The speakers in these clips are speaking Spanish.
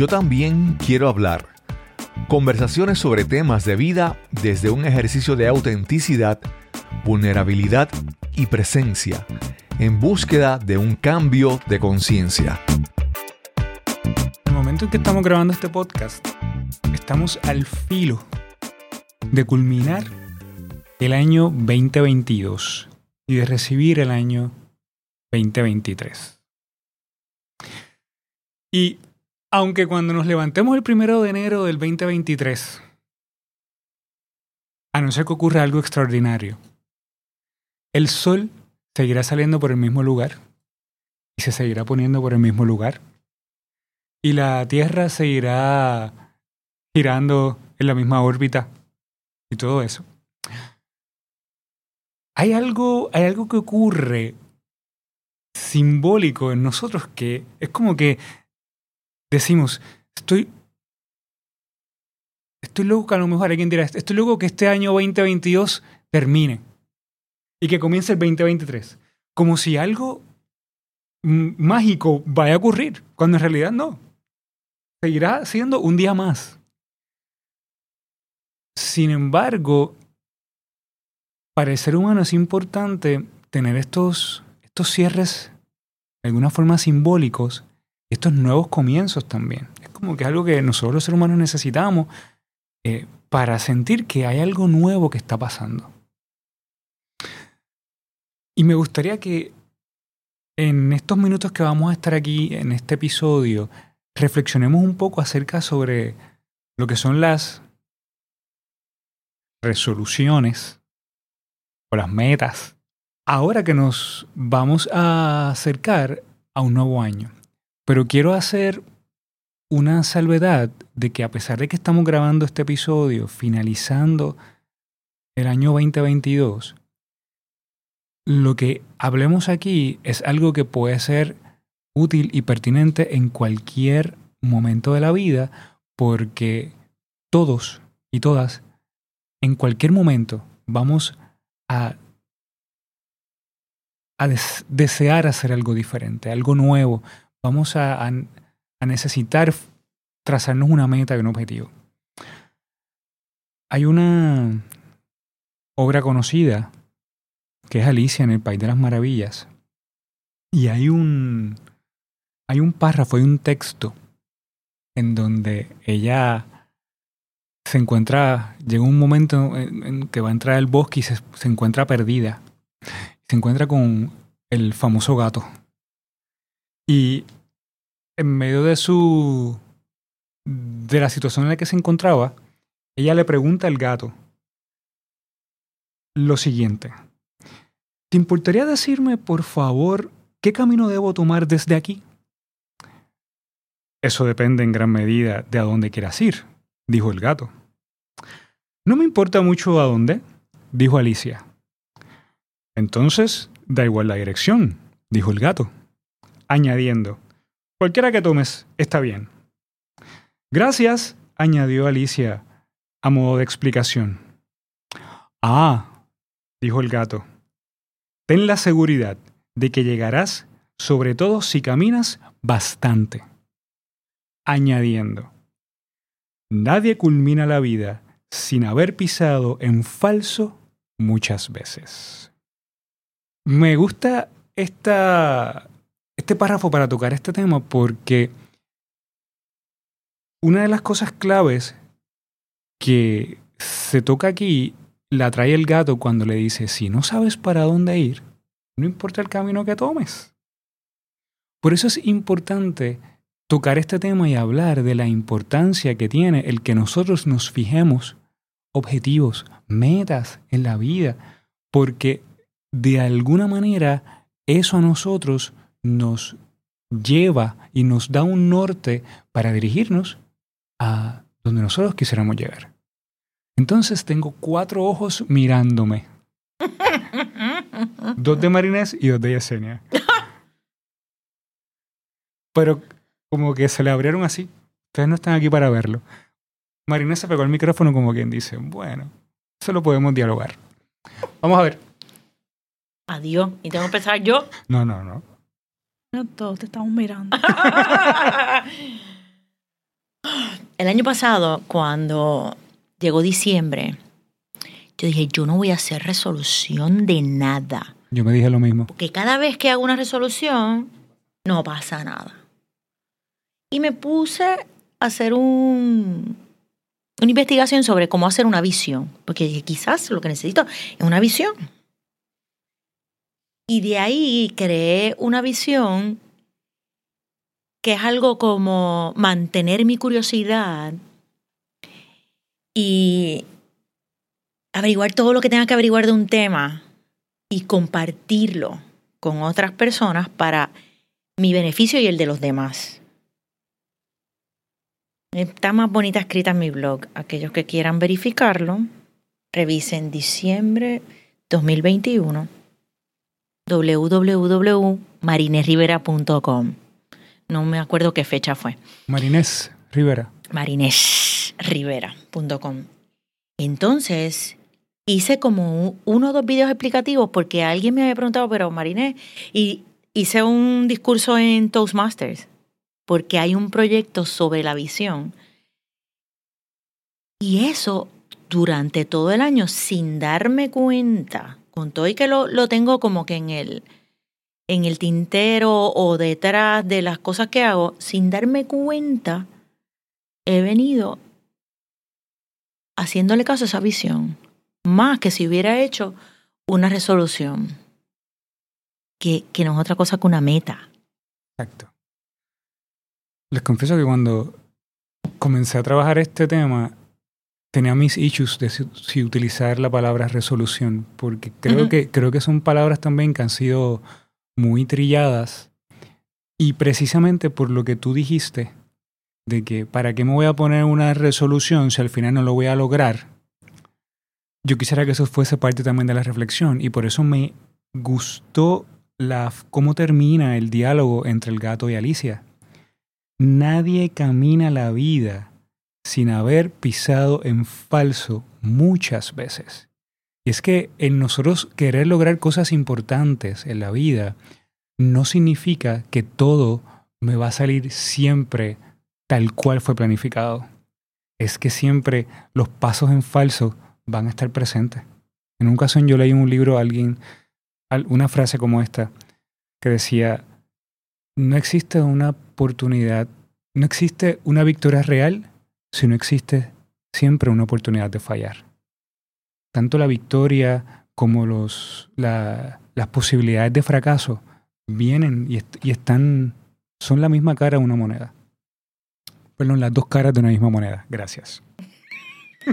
Yo también quiero hablar. Conversaciones sobre temas de vida desde un ejercicio de autenticidad, vulnerabilidad y presencia, en búsqueda de un cambio de conciencia. En el momento en que estamos grabando este podcast, estamos al filo de culminar el año 2022 y de recibir el año 2023. Y aunque cuando nos levantemos el primero de enero del 2023, a no ser que ocurra algo extraordinario, el sol seguirá saliendo por el mismo lugar y se seguirá poniendo por el mismo lugar. Y la Tierra seguirá girando en la misma órbita y todo eso. Hay algo, hay algo que ocurre simbólico en nosotros que es como que decimos, estoy, estoy loco que a lo mejor alguien dirá, estoy loco que este año 2022 termine y que comience el 2023. Como si algo mágico vaya a ocurrir, cuando en realidad no. Seguirá siendo un día más. Sin embargo, para el ser humano es importante tener estos, estos cierres de alguna forma simbólicos, estos nuevos comienzos también. Es como que algo que nosotros los seres humanos necesitamos eh, para sentir que hay algo nuevo que está pasando. Y me gustaría que en estos minutos que vamos a estar aquí en este episodio, reflexionemos un poco acerca sobre lo que son las resoluciones o las metas. Ahora que nos vamos a acercar a un nuevo año. Pero quiero hacer una salvedad de que a pesar de que estamos grabando este episodio finalizando el año 2022, lo que hablemos aquí es algo que puede ser útil y pertinente en cualquier momento de la vida porque todos y todas en cualquier momento vamos a, a desear hacer algo diferente, algo nuevo. Vamos a, a necesitar trazarnos una meta y un objetivo. Hay una obra conocida que es Alicia en el País de las Maravillas. Y hay un, hay un párrafo, hay un texto en donde ella se encuentra, llega un momento en, que va a entrar al bosque y se, se encuentra perdida. Se encuentra con el famoso gato. Y en medio de su. de la situación en la que se encontraba, ella le pregunta al gato lo siguiente. ¿Te importaría decirme, por favor, qué camino debo tomar desde aquí? Eso depende en gran medida de a dónde quieras ir, dijo el gato. No me importa mucho a dónde, dijo Alicia. Entonces, da igual la dirección, dijo el gato, añadiendo, cualquiera que tomes está bien. Gracias, añadió Alicia, a modo de explicación. Ah, dijo el gato, ten la seguridad de que llegarás, sobre todo si caminas bastante. Añadiendo, nadie culmina la vida sin haber pisado en falso muchas veces. Me gusta esta, este párrafo para tocar este tema porque una de las cosas claves que se toca aquí la trae el gato cuando le dice, si no sabes para dónde ir, no importa el camino que tomes. Por eso es importante tocar este tema y hablar de la importancia que tiene el que nosotros nos fijemos objetivos, metas en la vida, porque de alguna manera eso a nosotros nos lleva y nos da un norte para dirigirnos a donde nosotros quisiéramos llegar. Entonces tengo cuatro ojos mirándome. dos de Marinés y dos de Yesenia. Pero como que se le abrieron así. Ustedes no están aquí para verlo. Marinés se pegó el micrófono como quien dice, bueno, eso lo podemos dialogar. Vamos a ver. Adiós. ¿Y tengo que empezar yo? No, no, no. No, todos te estamos mirando. el año pasado, cuando llegó diciembre, yo dije, yo no voy a hacer resolución de nada. Yo me dije lo mismo. Porque cada vez que hago una resolución, no pasa nada. Y me puse a hacer un, una investigación sobre cómo hacer una visión. Porque dije, quizás lo que necesito es una visión. Y de ahí creé una visión que es algo como mantener mi curiosidad y averiguar todo lo que tenga que averiguar de un tema y compartirlo con otras personas para mi beneficio y el de los demás. Está más bonita escrita en mi blog. Aquellos que quieran verificarlo, revisen diciembre 2021 www.marinesrivera.com. No me acuerdo qué fecha fue. Marinés Rivera. Marinesrivera.com. Entonces, hice como uno o dos videos explicativos porque alguien me había preguntado, pero Marinés, y hice un discurso en Toastmasters porque hay un proyecto sobre la visión. Y eso durante todo el año, sin darme cuenta, y que lo, lo tengo como que en el, en el tintero o detrás de las cosas que hago, sin darme cuenta, he venido haciéndole caso a esa visión, más que si hubiera hecho una resolución, que, que no es otra cosa que una meta. Exacto. Les confieso que cuando comencé a trabajar este tema, tenía mis issues de si, utilizar la palabra resolución, porque creo, que, creo que son palabras también que han sido muy trilladas. Y precisamente por lo que tú dijiste, de que para qué me voy a poner una resolución si al final no lo voy a lograr, yo quisiera que eso fuese parte también de la reflexión y por eso me gustó la, cómo termina el diálogo entre el gato y Alicia. Nadie camina la vida sin haber pisado en falso muchas veces. Y es que en nosotros querer lograr cosas importantes en la vida no significa que todo me va a salir siempre tal cual fue planificado. Es que siempre los pasos en falso van a estar presentes. En un caso yo leí en un libro a alguien una frase como esta que decía, no existe una oportunidad, no existe una victoria real si no existe siempre una oportunidad de fallar tanto la victoria como los, la, las posibilidades de fracaso vienen y, están, son la misma cara de una moneda. Perdón, las dos caras de una misma moneda. Gracias.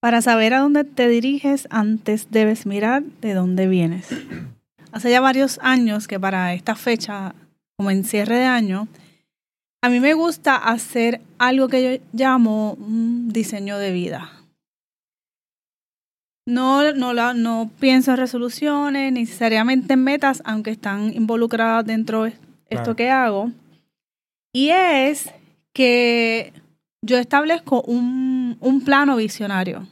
Para saber a dónde te diriges, antes debes mirar de dónde vienes. Hace ya varios años que para esta fecha, como en cierre de año, a mí me gusta hacer algo que yo llamo un diseño de vida. No, no, la, no pienso en resoluciones, necesariamente en metas, aunque están involucradas dentro de esto que hago. Y es que yo establezco un, un plano visionario.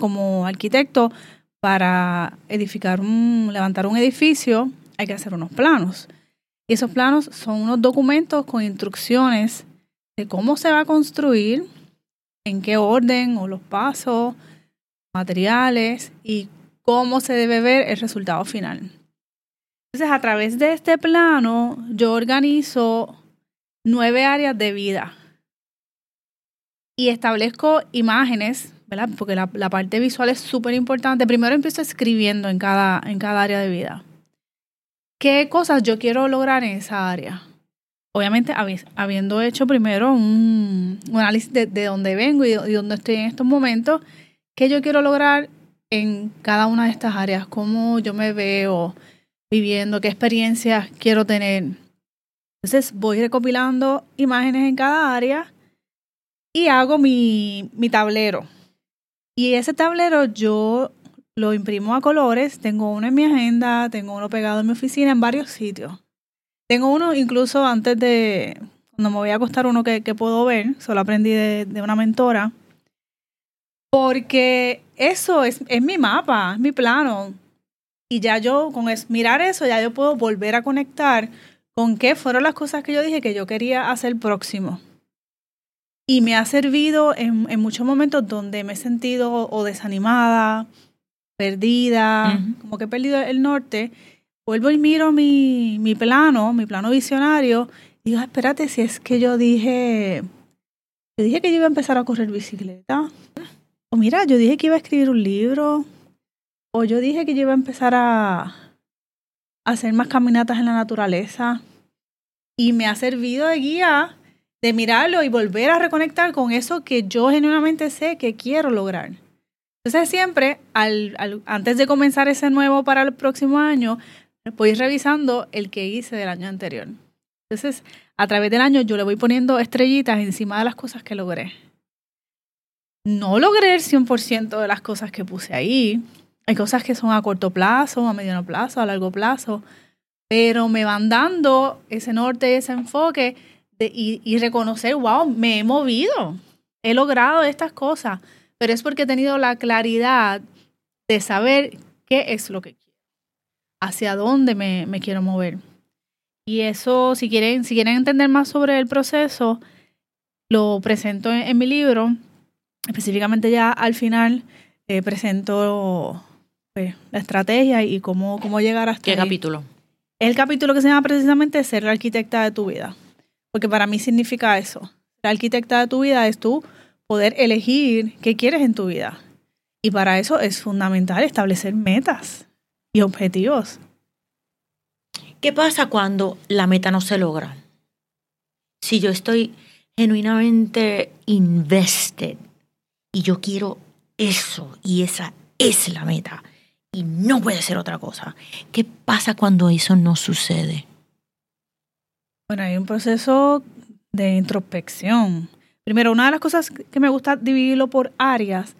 Como arquitecto, para edificar un, levantar un edificio, hay que hacer unos planos. Y esos planos son unos documentos con instrucciones de cómo se va a construir, en qué orden o los pasos, materiales y cómo se debe ver el resultado final. Entonces, a través de este plano, yo organizo nueve áreas de vida y establezco imágenes, ¿verdad? Porque la, parte visual es súper importante. Primero empiezo escribiendo en cada, en cada área de vida. ¿Qué cosas yo quiero lograr en esa área? Obviamente, habiendo hecho primero un, análisis de, dónde vengo y, y dónde estoy en estos momentos, qué yo quiero lograr en cada una de estas áreas, cómo yo me veo viviendo, qué experiencias quiero tener. Entonces voy recopilando imágenes en cada área y hago mi, mi tablero. Y ese tablero yo lo imprimo a colores, tengo uno en mi agenda, tengo uno pegado en mi oficina, en varios sitios. Tengo uno incluso antes de, cuando me voy a acostar, uno que, puedo ver, solo aprendí de, de una mentora porque eso es, es mi mapa, es mi plano. Y ya yo, con mirar eso, ya yo puedo volver a conectar con qué fueron las cosas que yo dije que yo quería hacer próximo. Y me ha servido en, en muchos momentos donde me he sentido o desanimada, perdida, como que he perdido el norte. Vuelvo y miro mi, mi plano, mi plano visionario, y digo, espérate, si es que yo dije, yo dije que yo iba a empezar a correr bicicleta. O mira, yo dije que iba a escribir un libro. O yo dije que yo iba a empezar a, hacer más caminatas en la naturaleza. Y me ha servido de guía de mirarlo y volver a reconectar con eso que yo genuinamente sé que quiero lograr. Entonces siempre, antes de comenzar ese nuevo para el próximo año, voy revisando el que hice del año anterior. Entonces, a través del año yo le voy poniendo estrellitas encima de las cosas que logré. No logré el 100% de las cosas que puse ahí. Hay cosas que son a corto plazo, a mediano plazo, a largo plazo, pero me van dando ese norte, ese enfoque y, y reconocer, wow, me he movido, he logrado estas cosas, pero es porque he tenido la claridad de saber qué es lo que quiero, hacia dónde me, me quiero mover. Y eso, si quieren, si quieren entender más sobre el proceso, lo presento en, mi libro. Específicamente ya al final eh, presento pues, la estrategia y cómo, cómo llegar hasta ¿Qué capítulo? El capítulo que se llama precisamente Ser la arquitecta de tu vida. Porque para mí significa eso. La arquitecta de tu vida es tú poder elegir qué quieres en tu vida. Y para eso es fundamental establecer metas y objetivos. ¿Qué pasa cuando la meta no se logra? Si yo estoy genuinamente invested y yo quiero eso y esa es la meta y no puede ser otra cosa. ¿Qué pasa cuando eso no sucede? Bueno, hay un proceso de introspección. Primero, una de las cosas que me gusta dividirlo por áreas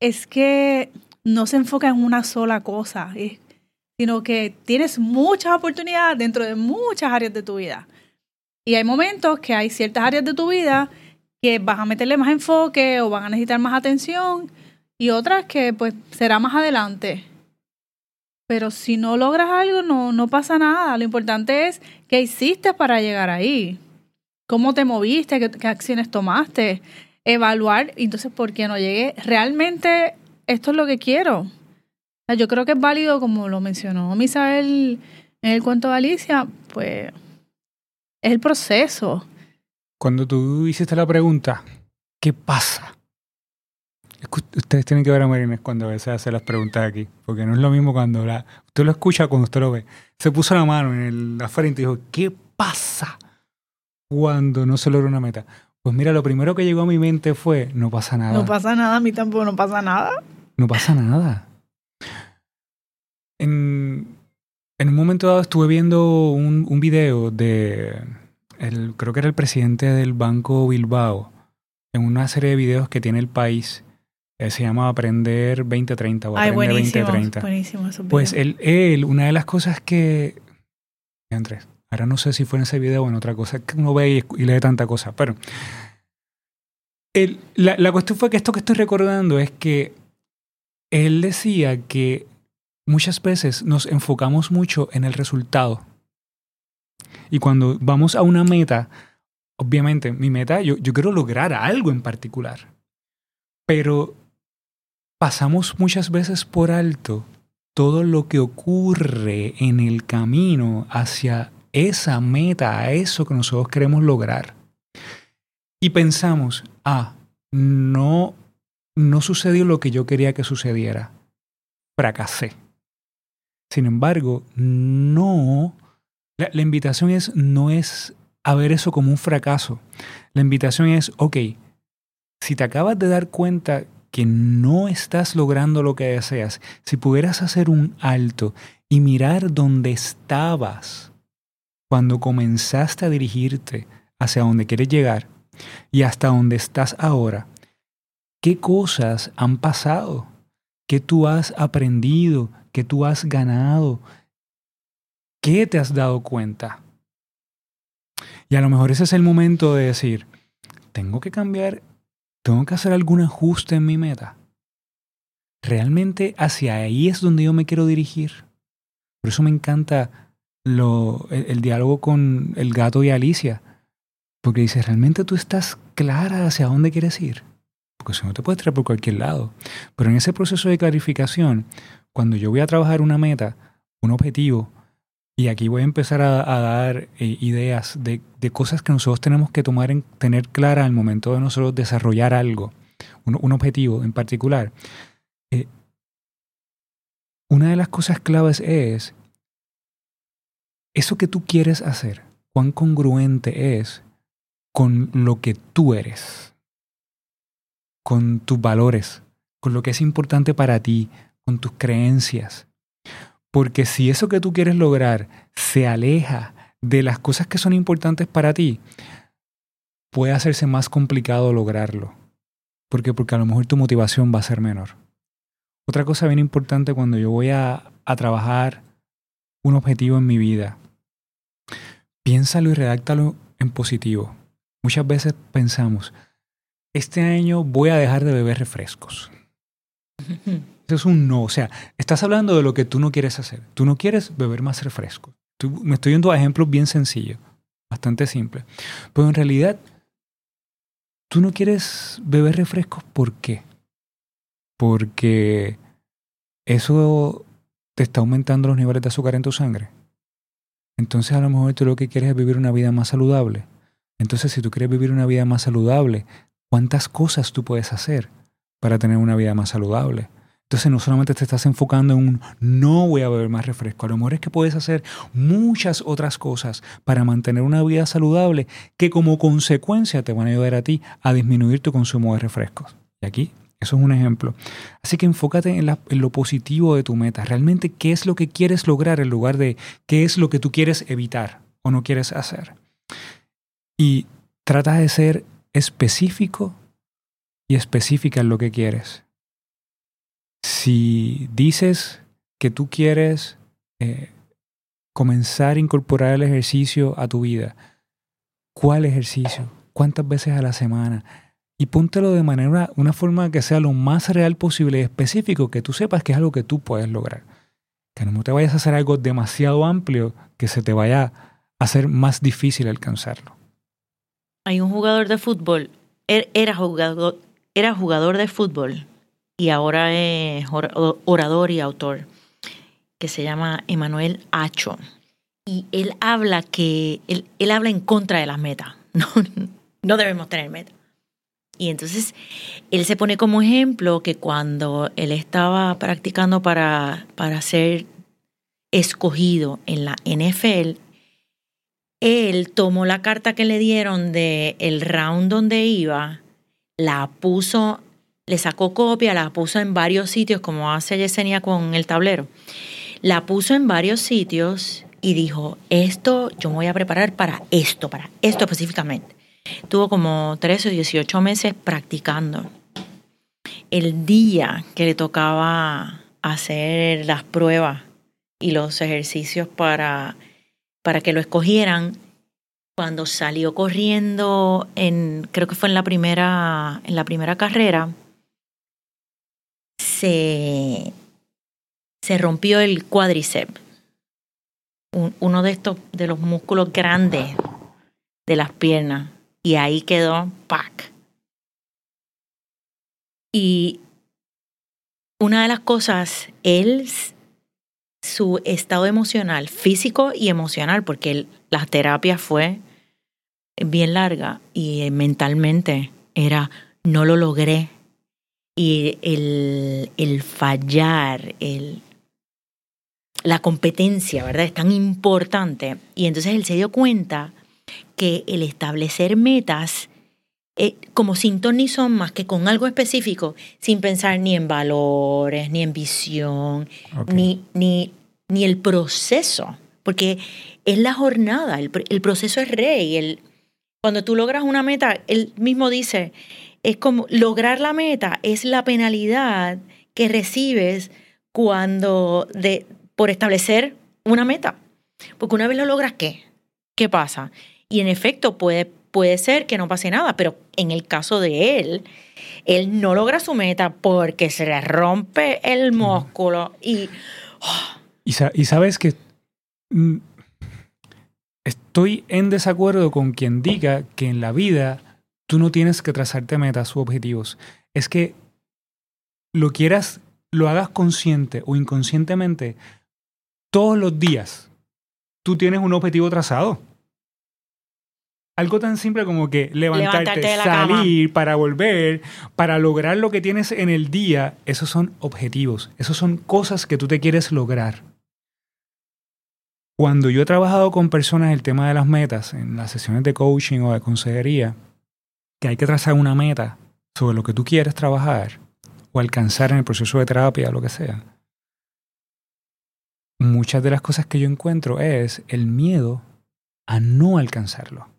es que no se enfoca en una sola cosa sino que tienes muchas oportunidades dentro de muchas áreas de tu vida. Y hay momentos que hay ciertas áreas de tu vida que vas a meterle más enfoque o van a necesitar más atención y otras que pues será más adelante. Pero si no logras algo, no, no pasa nada. Lo importante es qué hiciste para llegar ahí. ¿Cómo te moviste? ¿Qué, qué acciones tomaste? Evaluar, entonces, ¿por qué no llegué? Realmente esto es lo que quiero. Yo creo que es válido, como lo mencionó Misael en el cuento de Alicia, pues es el proceso. Cuando tú hiciste la pregunta, ¿qué pasa? Ustedes tienen que ver a Marines cuando a veces hace las preguntas aquí, porque no es lo mismo cuando la, usted lo escucha cuando usted lo ve. Se puso la mano en el, la frente y dijo, ¿qué pasa cuando no se logra una meta? Pues mira, lo primero que llegó a mi mente fue, no pasa nada. No pasa nada, a mí tampoco no pasa nada. No pasa nada en, un momento dado estuve viendo un, un video de, el, creo que era el presidente del Banco Bilbao, en una serie de videos que tiene el país. Eh, se llama Aprender 2030 o Aprender buenísimo, 2030. Buenísimo, pues él, él, una de las cosas que... Andrés, ahora no sé si fue en ese video o en otra cosa, que uno ve y, lee tanta cosa, pero... La, la cuestión fue que esto que estoy recordando es que él decía que muchas veces nos enfocamos mucho en el resultado. Y cuando vamos a una meta, obviamente mi meta, yo, yo quiero lograr algo en particular. Pero pasamos muchas veces por alto todo lo que ocurre en el camino hacia esa meta, a eso que nosotros queremos lograr. Y pensamos, ah, no, no sucedió lo que yo quería que sucediera. Fracasé. Sin embargo, no, la, invitación es, no es a ver eso como un fracaso. La invitación es, ok, si te acabas de dar cuenta que no estás logrando lo que deseas, si pudieras hacer un alto y mirar dónde estabas cuando comenzaste a dirigirte hacia donde quieres llegar y hasta donde estás ahora, ¿qué cosas han pasado? ¿Qué tú has aprendido? ¿Qué tú has ganado? ¿Qué te has dado cuenta? Y a lo mejor ese es el momento de decir, tengo que cambiar, tengo que hacer algún ajuste en mi meta. Realmente hacia ahí es donde yo me quiero dirigir. Por eso me encanta el, diálogo con el gato y Alicia. Porque dice, ¿realmente tú estás clara hacia dónde quieres ir? Porque si no te puedes traer por cualquier lado. Pero en ese proceso de clarificación, cuando yo voy a trabajar una meta, un objetivo, y aquí voy a empezar a, dar eh, ideas de, cosas que nosotros tenemos que tomar en, tener clara al momento de nosotros desarrollar algo, un, objetivo en particular. Eh, una de las cosas claves es eso que tú quieres hacer, cuán congruente es con lo que tú eres, con tus valores, con lo que es importante para ti, con tus creencias. Porque si eso que tú quieres lograr se aleja de las cosas que son importantes para ti, puede hacerse más complicado lograrlo. ¿Por qué? Porque a lo mejor tu motivación va a ser menor. Otra cosa bien importante cuando yo voy a, a trabajar un objetivo en mi vida, piénsalo y redáctalo en positivo. Muchas veces pensamos, este año voy a dejar de beber refrescos. Eso es un no. O sea, estás hablando de lo que tú no quieres hacer. Tú no quieres beber más refrescos. me estoy yendo a ejemplos bien sencillos, bastante simples. Pero en realidad, tú no quieres beber refrescos, ¿por qué? Porque eso te está aumentando los niveles de azúcar en tu sangre. Entonces a lo mejor tú lo que quieres es vivir una vida más saludable. Entonces si tú quieres vivir una vida más saludable, ¿cuántas cosas tú puedes hacer para tener una vida más saludable? Entonces no solamente te estás enfocando en un no voy a beber más refresco, a lo mejor es que puedes hacer muchas otras cosas para mantener una vida saludable que como consecuencia te van a ayudar a ti a disminuir tu consumo de refrescos. Y aquí eso es un ejemplo. Así que enfócate en, lo positivo de tu meta. Realmente, ¿qué es lo que quieres lograr en lugar de qué es lo que tú quieres evitar o no quieres hacer? Y trata de ser específico y específica en lo que quieres. Si dices que tú quieres eh, comenzar a incorporar el ejercicio a tu vida, ¿cuál ejercicio? ¿Cuántas veces a la semana? Y póntelo de manera, una forma que sea lo más real posible y específico, que tú sepas que es algo que tú puedes lograr. Que no te vayas a hacer algo demasiado amplio que se te vaya a hacer más difícil alcanzarlo. Hay un jugador de fútbol, er, era jugador, era jugador de fútbol y ahora es orador y autor, que se llama Emanuel Acho. Y él habla que él, él habla en contra de las metas. No, no debemos tener metas y entonces él se pone como ejemplo que cuando él estaba practicando para, para ser escogido en la NFL, él tomó la carta que le dieron de el round donde iba, la puso, le sacó copia, la puso en varios sitios, como hace Yesenia con el tablero. La puso en varios sitios y dijo, esto yo me voy a preparar para esto, para esto específicamente. Tuvo como 13 o 18 meses practicando. El día que le tocaba hacer las pruebas y los ejercicios para, para que lo escogieran, cuando salió corriendo en, creo que fue en la primera, en la primera carrera, se, se rompió el cuádriceps, uno de estos, de los músculos grandes de las piernas y ahí quedó pack. Y una de las cosas, él, su estado emocional, físico y emocional, porque la terapia fue bien larga y mentalmente era, no lo logré. Y el, el fallar, el, la competencia, ¿verdad? Es tan importante. Y entonces él se dio cuenta que el establecer metas eh, como sin ni son más que con algo específico, sin pensar ni en valores, ni en visión, ni, ni, ni el proceso, porque es la jornada, el, proceso es rey. El, cuando tú logras una meta, él mismo dice, es como lograr la meta es la penalidad que recibes cuando de, por establecer una meta. Porque una vez lo logras, ¿qué? ¿Qué pasa? Y en efecto puede, puede ser que no pase nada, pero en el caso de él, él no logra su meta porque se le rompe el músculo y... y, sabes que mm, estoy en desacuerdo con quien diga que en la vida tú no tienes que trazarte metas u objetivos. Es que lo quieras, lo hagas consciente o inconscientemente, todos los días tú tienes un objetivo trazado. Algo tan simple como que levantarte, salir para volver, para lograr lo que tienes en el día, esos son objetivos, esos son cosas que tú te quieres lograr. Cuando yo he trabajado con personas el tema de las metas, en las sesiones de coaching o de consejería, que hay que trazar una meta sobre lo que tú quieres trabajar o alcanzar en el proceso de terapia o lo que sea, muchas de las cosas que yo encuentro es el miedo a no alcanzarlo.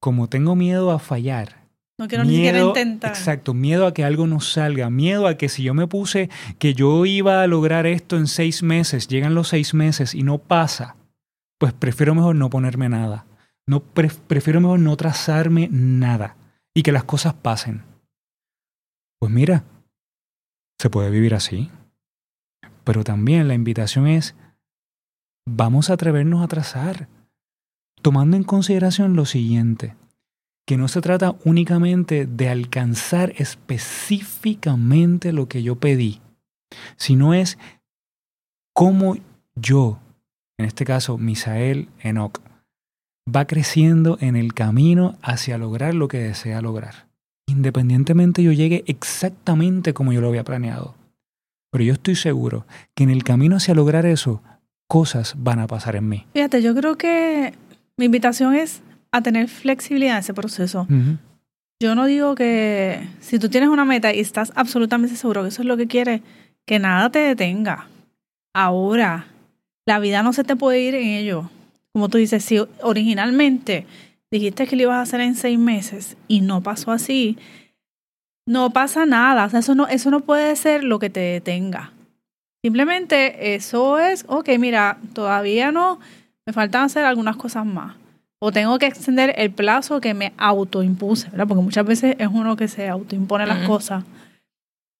Como tengo miedo a fallar. No quiero ni siquiera intentar. Exacto, miedo a que algo no salga, miedo a que si yo me puse que yo iba a lograr esto en seis meses, llegan los seis meses y no pasa, pues prefiero mejor no ponerme nada. No, prefiero mejor no trazarme nada y que las cosas pasen. Pues mira, se puede vivir así. Pero también la invitación es, vamos a atrevernos a trazar, tomando en consideración lo siguiente, que no se trata únicamente de alcanzar específicamente lo que yo pedí, sino es cómo yo, en este caso Misael Enoch, va creciendo en el camino hacia lograr lo que desea lograr. Independientemente yo llegue exactamente como yo lo había planeado. Pero yo estoy seguro que en el camino hacia lograr eso, cosas van a pasar en mí. Fíjate, yo creo que mi invitación es a tener flexibilidad en ese proceso. Yo no digo que si tú tienes una meta y estás absolutamente seguro que eso es lo que quieres, que nada te detenga. Ahora, la vida no se te puede ir en ello. Como tú dices, si originalmente dijiste que lo ibas a hacer en seis meses y no pasó así, no pasa nada. O sea, eso no, eso no puede ser lo que te detenga. Simplemente eso es, ok, mira, todavía no, me faltan hacer algunas cosas más. O tengo que extender el plazo que me autoimpuse, ¿verdad? Porque muchas veces es uno que se autoimpone las cosas.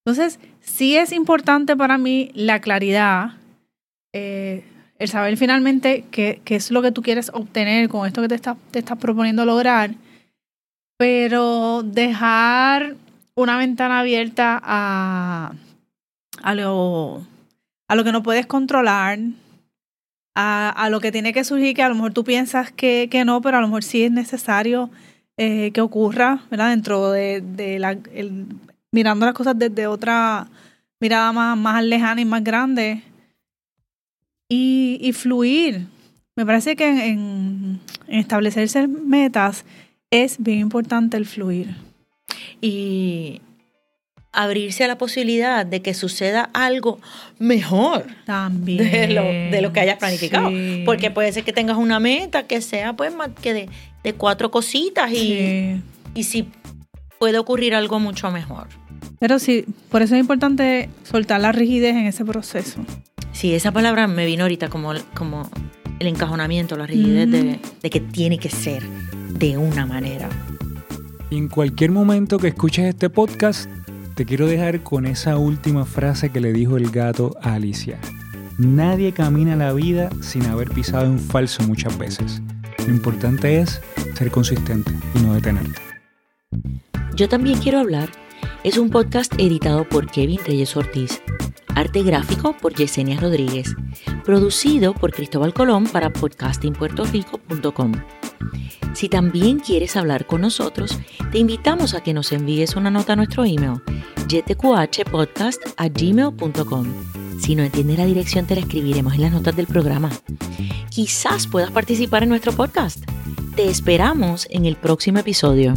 Entonces, sí es importante para mí la claridad, eh, el saber finalmente qué, qué, es lo que tú quieres obtener con esto que te, te estás proponiendo lograr, pero dejar una ventana abierta a, a, lo, a lo que no puedes controlar, a, lo que tiene que surgir, que a lo mejor tú piensas que, que no, pero a lo mejor sí es necesario eh, que ocurra, ¿verdad? Dentro de, de la, mirando las cosas desde otra mirada más, más lejana y más grande y, fluir. Me parece que en, establecerse metas es bien importante el fluir. Y abrirse a la posibilidad de que suceda algo mejor también de lo, de lo que hayas planificado. Porque puede ser que tengas una meta que sea pues más que de, cuatro cositas y, y si puede ocurrir algo mucho mejor. Pero sí, por eso es importante soltar la rigidez en ese proceso. Sí, esa palabra me vino ahorita como, como el encajonamiento, la rigidez de, de, que tiene que ser de una manera. en cualquier momento que escuches este podcast, te quiero dejar con esa última frase que le dijo el gato a Alicia. Nadie camina la vida sin haber pisado en falso muchas veces. Lo importante es ser consistente y no detenerte. Yo también quiero hablar es un podcast editado por Kevin Reyes Ortiz Arte gráfico por Yesenia Rodríguez. Producido por Cristóbal Colón para podcastingpuertorico.com. Si también quieres hablar con nosotros, te invitamos a que nos envíes una nota a nuestro email, gmail.com Si no entiendes la dirección, te la escribiremos en las notas del programa. Quizás puedas participar en nuestro podcast. Te esperamos en el próximo episodio.